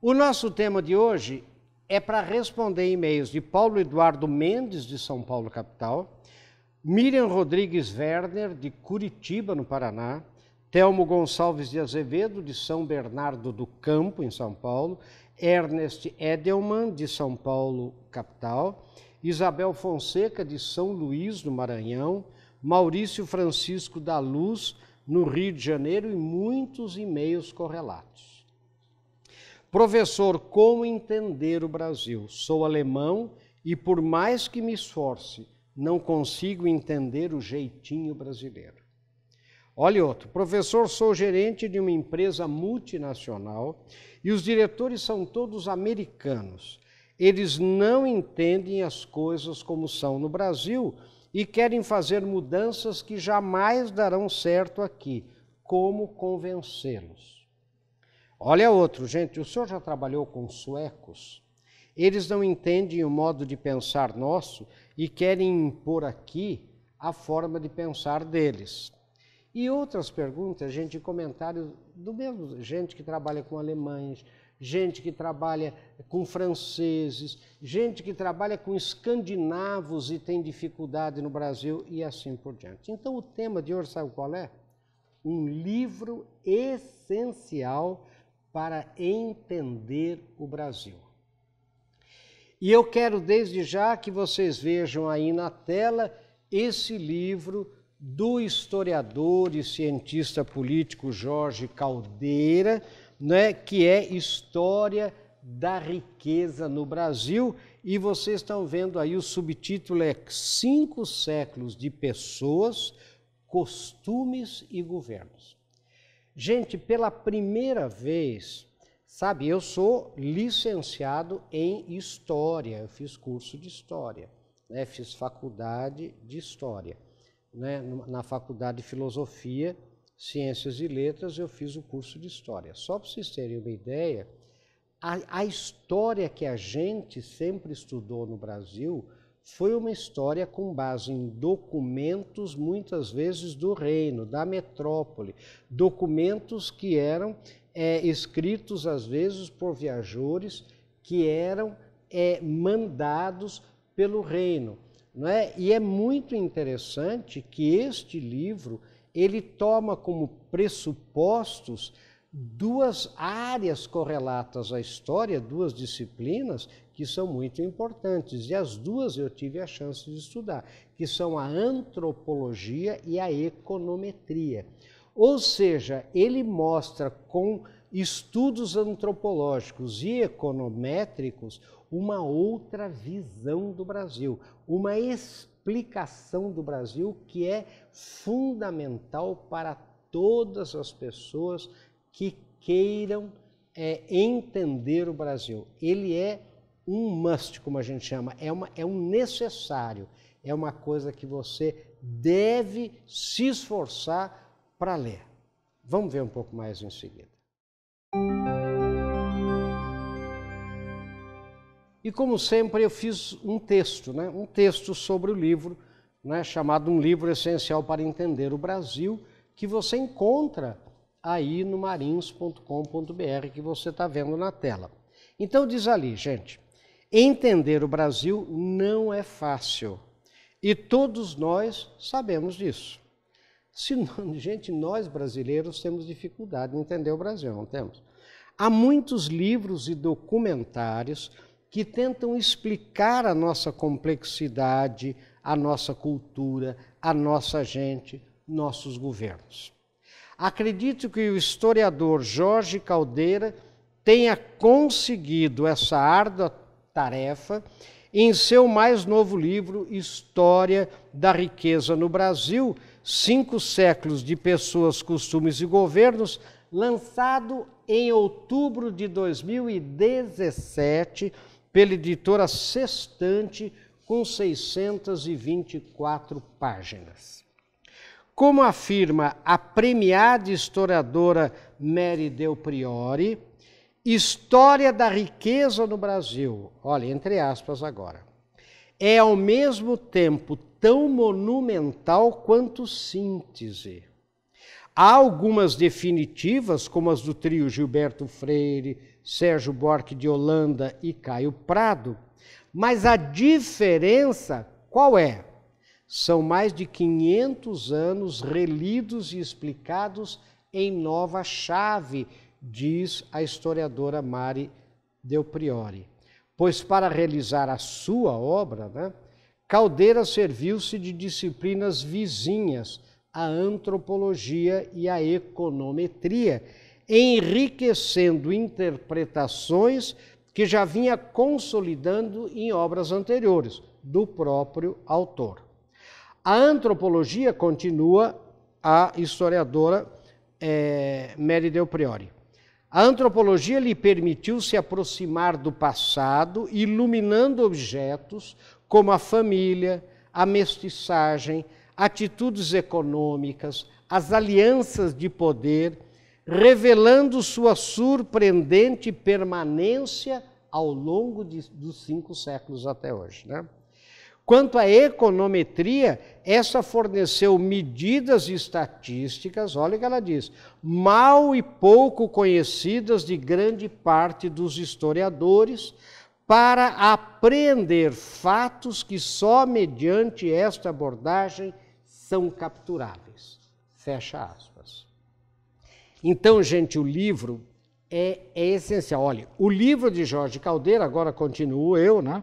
O nosso tema de hoje é para responder e-mails de Paulo Eduardo Mendes, de São Paulo, capital, Miriam Rodrigues Werner, de Curitiba, no Paraná, Telmo Gonçalves de Azevedo, de São Bernardo do Campo, em São Paulo, Ernest Edelman, de São Paulo, capital, Isabel Fonseca, de São Luís, no Maranhão, Maurício Francisco da Luz, no Rio de Janeiro, e muitos e-mails correlatos. Professor, como entender o Brasil? Sou alemão e, por mais que me esforce, não consigo entender o jeitinho brasileiro. Olha outro, professor, sou gerente de uma empresa multinacional e os diretores são todos americanos. Eles não entendem as coisas como são no Brasil e querem fazer mudanças que jamais darão certo aqui. Como convencê-los? Olha outro, gente, o senhor já trabalhou com suecos? Eles não entendem o modo de pensar nosso e querem impor aqui a forma de pensar deles. E outras perguntas, gente, comentários do mesmo, gente que trabalha com alemães, gente que trabalha com franceses, gente que trabalha com escandinavos e tem dificuldade no Brasil e assim por diante. Então o tema de hoje sabe qual é? Um livro essencial para entender o Brasil. E eu quero desde já que vocês vejam aí na tela esse livro do historiador e cientista político Jorge Caldeira, né, que é História da Riqueza no Brasil. E vocês estão vendo aí o subtítulo é Cinco Séculos de Pessoas, Costumes e Governos. Gente, pela primeira vez, Sabe, eu sou licenciado em História, eu fiz curso de História, né? fiz faculdade de História. Né? Na faculdade de Filosofia, Ciências e Letras, eu fiz o curso de História. Só para vocês terem uma ideia, a, a história que a gente sempre estudou no Brasil foi uma história com base em documentos, muitas vezes do reino, da metrópole, documentos que eram é, escritos às vezes por viajores que eram é, mandados pelo reino. Não é? E é muito interessante que este livro ele toma como pressupostos duas áreas correlatas à história, duas disciplinas que são muito importantes. E as duas eu tive a chance de estudar, que são a antropologia e a econometria. Ou seja, ele mostra com estudos antropológicos e econométricos uma outra visão do Brasil, uma explicação do Brasil que é fundamental para todas as pessoas que queiram é, entender o Brasil. Ele é um must, como a gente chama, é, uma, é um necessário, é uma coisa que você deve se esforçar para ler. Vamos ver um pouco mais em seguida. E como sempre eu fiz um texto, né? um texto sobre o livro, né? chamado Um Livro Essencial para Entender o Brasil, que você encontra aí no marins.com.br que você está vendo na tela. Então diz ali, gente, entender o Brasil não é fácil e todos nós sabemos disso. Se, gente, nós brasileiros temos dificuldade em entender o Brasil, não temos? Há muitos livros e documentários que tentam explicar a nossa complexidade, a nossa cultura, a nossa gente, nossos governos. Acredito que o historiador Jorge Caldeira tenha conseguido essa árdua tarefa em seu mais novo livro, História da Riqueza no Brasil, Cinco Séculos de Pessoas, Costumes e Governos, lançado em outubro de 2017 pela editora Sextante, com 624 páginas. Como afirma a premiada historiadora Mary Del Priori, História da riqueza no Brasil, olha, entre aspas agora, é ao mesmo tempo tão monumental quanto síntese. Há algumas definitivas, como as do trio Gilberto Freire, Sérgio Buarque de Holanda e Caio Prado, mas a diferença qual é? São mais de 500 anos relidos e explicados em nova chave, diz a historiadora Mari Del Priori. Pois para realizar a sua obra, né, Caldeira serviu-se de disciplinas vizinhas, a antropologia e a econometria, enriquecendo interpretações que já vinha consolidando em obras anteriores do próprio autor. A antropologia continua a historiadora é, Mary Del Priori. A antropologia lhe permitiu se aproximar do passado, iluminando objetos como a família, a mestiçagem, atitudes econômicas, as alianças de poder, revelando sua surpreendente permanência ao longo de, dos cinco séculos até hoje. Né? Quanto à econometria, essa forneceu medidas estatísticas, olha o que ela diz, mal e pouco conhecidas de grande parte dos historiadores, para apreender fatos que só mediante esta abordagem são capturáveis. Fecha aspas. Então, gente, o livro é, é essencial. Olha, o livro de Jorge Caldeira, agora continuo eu, né?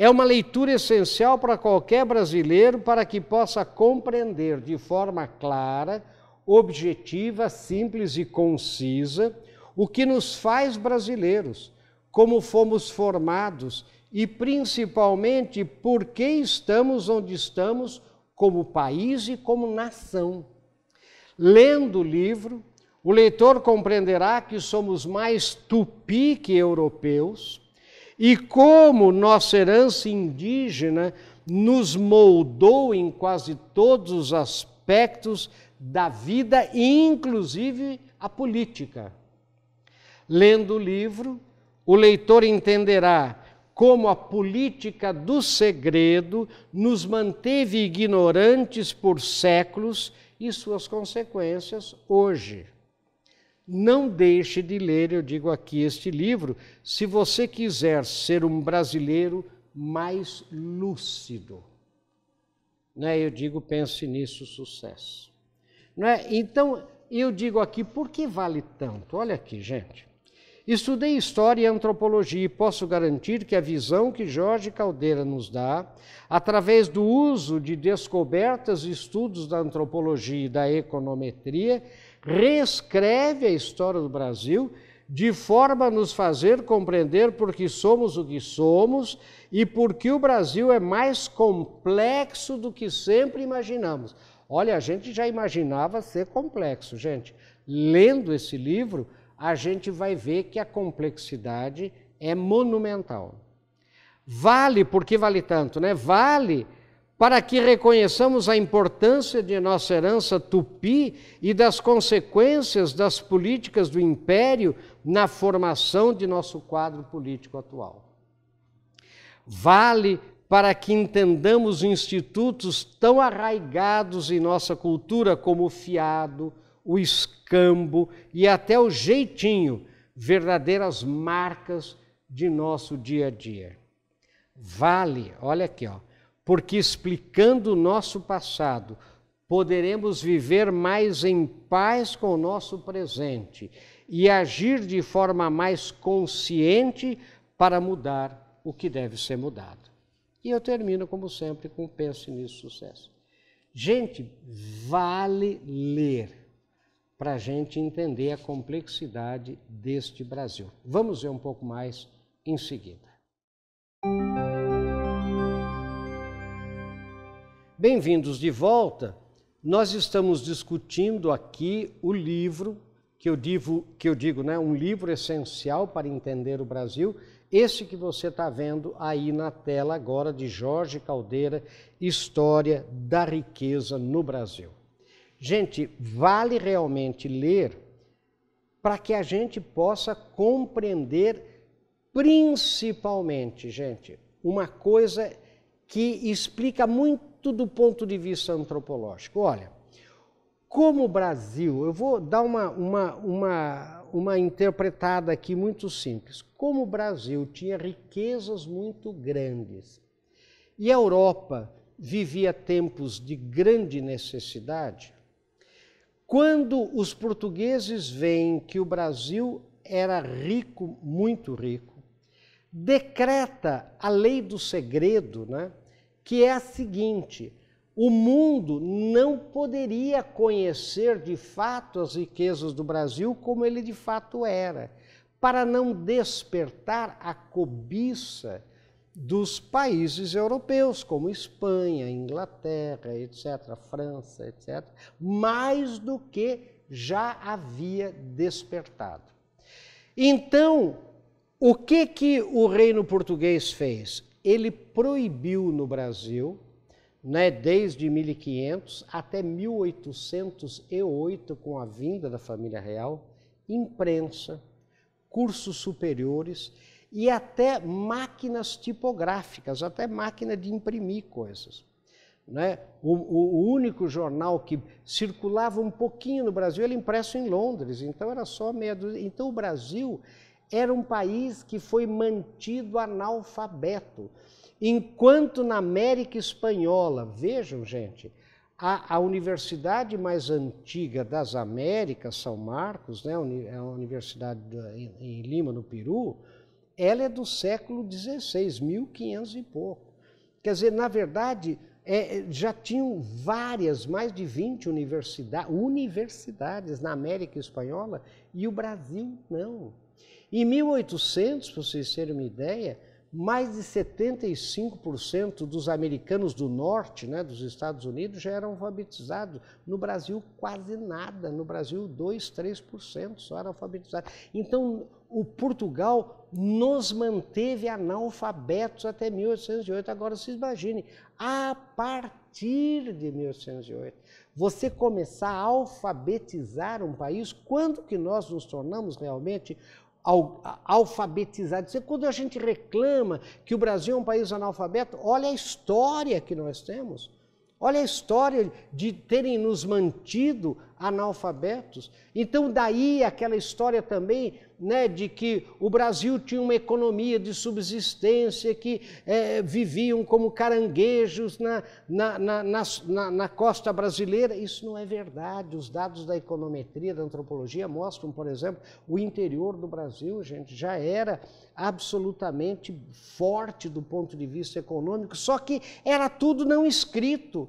É uma leitura essencial para qualquer brasileiro para que possa compreender de forma clara, objetiva, simples e concisa o que nos faz brasileiros, como fomos formados e principalmente por que estamos onde estamos como país e como nação. Lendo o livro, o leitor compreenderá que somos mais tupi que europeus e como nossa herança indígena nos moldou em quase todos os aspectos da vida, inclusive a política. Lendo o livro, o leitor entenderá como a política do segredo nos manteve ignorantes por séculos e suas consequências hoje. Não deixe de ler, eu digo aqui, este livro, se você quiser ser um brasileiro mais lúcido. Né? Eu digo, pense nisso, sucesso. Né? Então, eu digo aqui, por que vale tanto? Olha aqui, gente. Estudei história e antropologia e posso garantir que a visão que Jorge Caldeira nos dá, através do uso de descobertas e estudos da antropologia e da econometria, reescreve a história do Brasil de forma a nos fazer compreender por que somos o que somos e por que o Brasil é mais complexo do que sempre imaginamos. Olha, a gente já imaginava ser complexo, gente. Lendo esse livro, a gente vai ver que a complexidade é monumental. Vale, por que vale tanto, né? Vale para que reconheçamos a importância de nossa herança tupi e das consequências das políticas do império na formação de nosso quadro político atual. Vale para que entendamos institutos tão arraigados em nossa cultura como o fiado, o escambo e até o jeitinho, verdadeiras marcas de nosso dia a dia. Vale, olha aqui, ó porque explicando o nosso passado, poderemos viver mais em paz com o nosso presente e agir de forma mais consciente para mudar o que deve ser mudado. E eu termino, como sempre, com pense nisso sucesso. Gente, vale ler para a gente entender a complexidade deste Brasil. Vamos ver um pouco mais em seguida. Bem-vindos de volta. Nós estamos discutindo aqui o livro que eu digo, que eu digo, né, um livro essencial para entender o Brasil, esse que você está vendo aí na tela agora de Jorge Caldeira, História da Riqueza no Brasil. Gente, vale realmente ler para que a gente possa compreender principalmente, gente, uma coisa que explica muito do ponto de vista antropológico. Olha, como o Brasil, eu vou dar uma, uma, uma, uma interpretada aqui muito simples. Como o Brasil tinha riquezas muito grandes e a Europa vivia tempos de grande necessidade, quando os portugueses veem que o Brasil era rico, muito rico, decreta a lei do segredo, né, que é a seguinte: o mundo não poderia conhecer de fato as riquezas do Brasil como ele de fato era, para não despertar a cobiça dos países europeus, como Espanha, Inglaterra, etc., França, etc., mais do que já havia despertado. Então, o que que o reino português fez? Ele proibiu no Brasil, né, desde 1500 até 1808, com a vinda da família real, imprensa, cursos superiores e até máquinas tipográficas, até máquina de imprimir coisas. Né? O, o, único jornal que circulava um pouquinho no Brasil era impresso em Londres, então era só meia dúzia. Então o Brasil era um país que foi mantido analfabeto. Enquanto na América Espanhola, vejam, gente, a, a, universidade mais antiga das Américas, São Marcos, né, é a universidade em, em Lima, no Peru, ela é do século XVI, 1500 e pouco. Quer dizer, na verdade, é, já tinham várias, mais de 20 universidade, universidades na América Espanhola e o Brasil não. Em 1800, para vocês terem uma ideia, mais de 75% dos americanos do norte, né, dos Estados Unidos, já eram alfabetizados. No Brasil, quase nada. No Brasil, 2, 3% só eram alfabetizados. Então, o Portugal nos manteve analfabetos até 1808. Agora, vocês imaginem, a partir de 1808, você começar a alfabetizar um país, quando que nós nos tornamos realmente alfabetizados. Quando a gente reclama que o Brasil é um país analfabeto, olha a história que nós temos. Olha a história de terem nos mantido analfabetos. Então, daí aquela história também né, de que o Brasil tinha uma economia de subsistência, que é, viviam como caranguejos na, na, na, na, na costa brasileira. Isso não é verdade. Os dados da econometria, da antropologia, mostram, por exemplo, o interior do Brasil, gente, já era absolutamente forte do ponto de vista econômico, só que era tudo não escrito.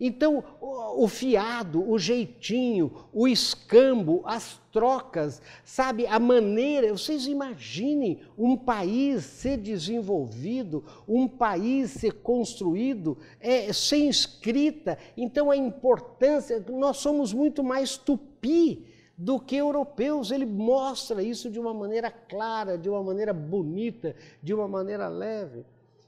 Então, o fiado, o jeitinho, o escambo, as trocas, sabe, a maneira, vocês imaginem um país ser desenvolvido, um país ser construído é, sem escrita. Então, a importância, nós somos muito mais tupi do que europeus. Ele mostra isso de uma maneira clara, de uma maneira bonita, de uma maneira leve.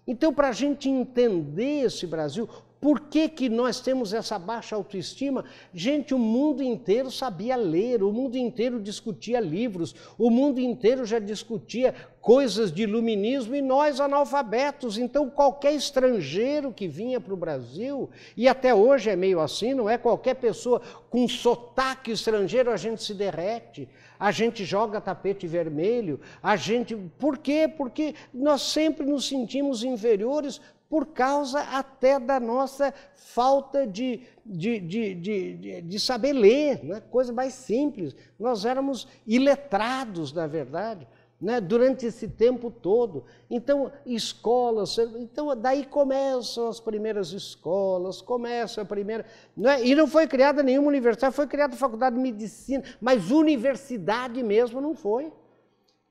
Então, para a gente entender esse Brasil, por que, que nós temos essa baixa autoestima? Gente, o mundo inteiro sabia ler, o mundo inteiro discutia livros, o mundo inteiro já discutia coisas de iluminismo e nós analfabetos. Então, qualquer estrangeiro que vinha para o Brasil, e até hoje é meio assim, não é? Qualquer pessoa com sotaque estrangeiro, a gente se derrete a gente joga tapete vermelho, a gente. Por quê? Porque nós sempre nos sentimos inferiores por causa até da nossa falta de, de, de, de, de saber ler, né? coisa mais simples. Nós éramos iletrados, na verdade. Né, durante esse tempo todo. Então, escolas, então daí começam as primeiras escolas, começa a primeira. Né, e não foi criada nenhuma universidade, foi criada a faculdade de medicina, mas universidade mesmo não foi.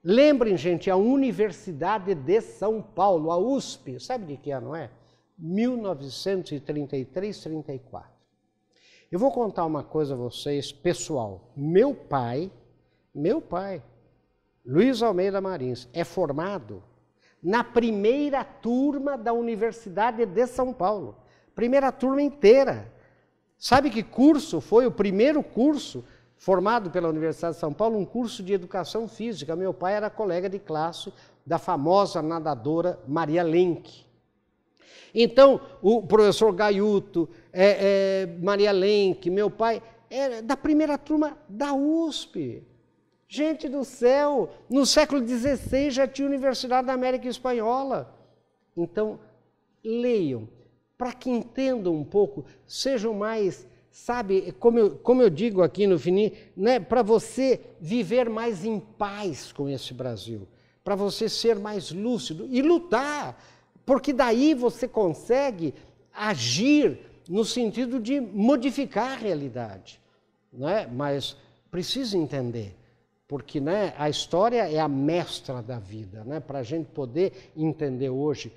Lembrem, gente, a Universidade de São Paulo, a USP, sabe de que ano é? 1933, 34. Eu vou contar uma coisa a vocês, pessoal. Meu pai, meu pai, Luiz Almeida Marins, é formado na primeira turma da Universidade de São Paulo. Primeira turma inteira. Sabe que curso foi o primeiro curso formado pela Universidade de São Paulo, um curso de educação física. Meu pai era colega de classe da famosa nadadora Maria Lenk. Então, o professor Gaiuto, é, é, Maria Lenk, meu pai, é da primeira turma da USP. Gente do céu, no século XVI já tinha Universidade da América Espanhola. Então, leiam, para que entendam um pouco, sejam mais, sabe, como eu, como eu digo aqui no Fini, né, para você viver mais em paz com esse Brasil, para você ser mais lúcido e lutar, porque daí você consegue agir no sentido de modificar a realidade. Né? Mas precisa entender porque né, a história é a mestra da vida. Né? Para a gente poder entender hoje,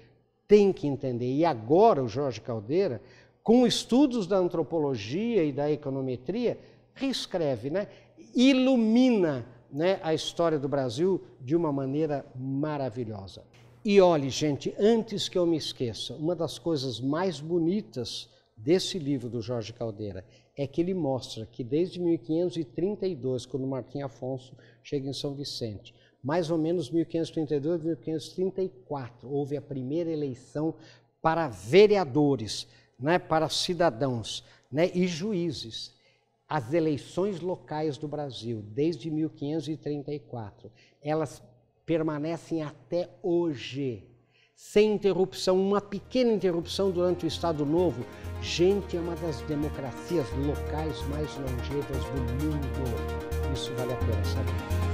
tem que entender. E agora o Jorge Caldeira, com estudos da antropologia e da econometria, reescreve, né? ilumina né, a história do Brasil de uma maneira maravilhosa. E olhe, gente, antes que eu me esqueça, uma das coisas mais bonitas desse livro do Jorge Caldeira é que ele mostra que desde 1532, quando Martim Afonso chega em São Vicente, mais ou menos 1532, 1534, houve a primeira eleição para vereadores, né, para cidadãos né, e juízes. As eleições locais do Brasil, desde 1534, elas permanecem até hoje sem interrupção, uma pequena interrupção durante o Estado Novo. Gente, é uma das democracias locais mais longevas do mundo. Isso vale a pena saber.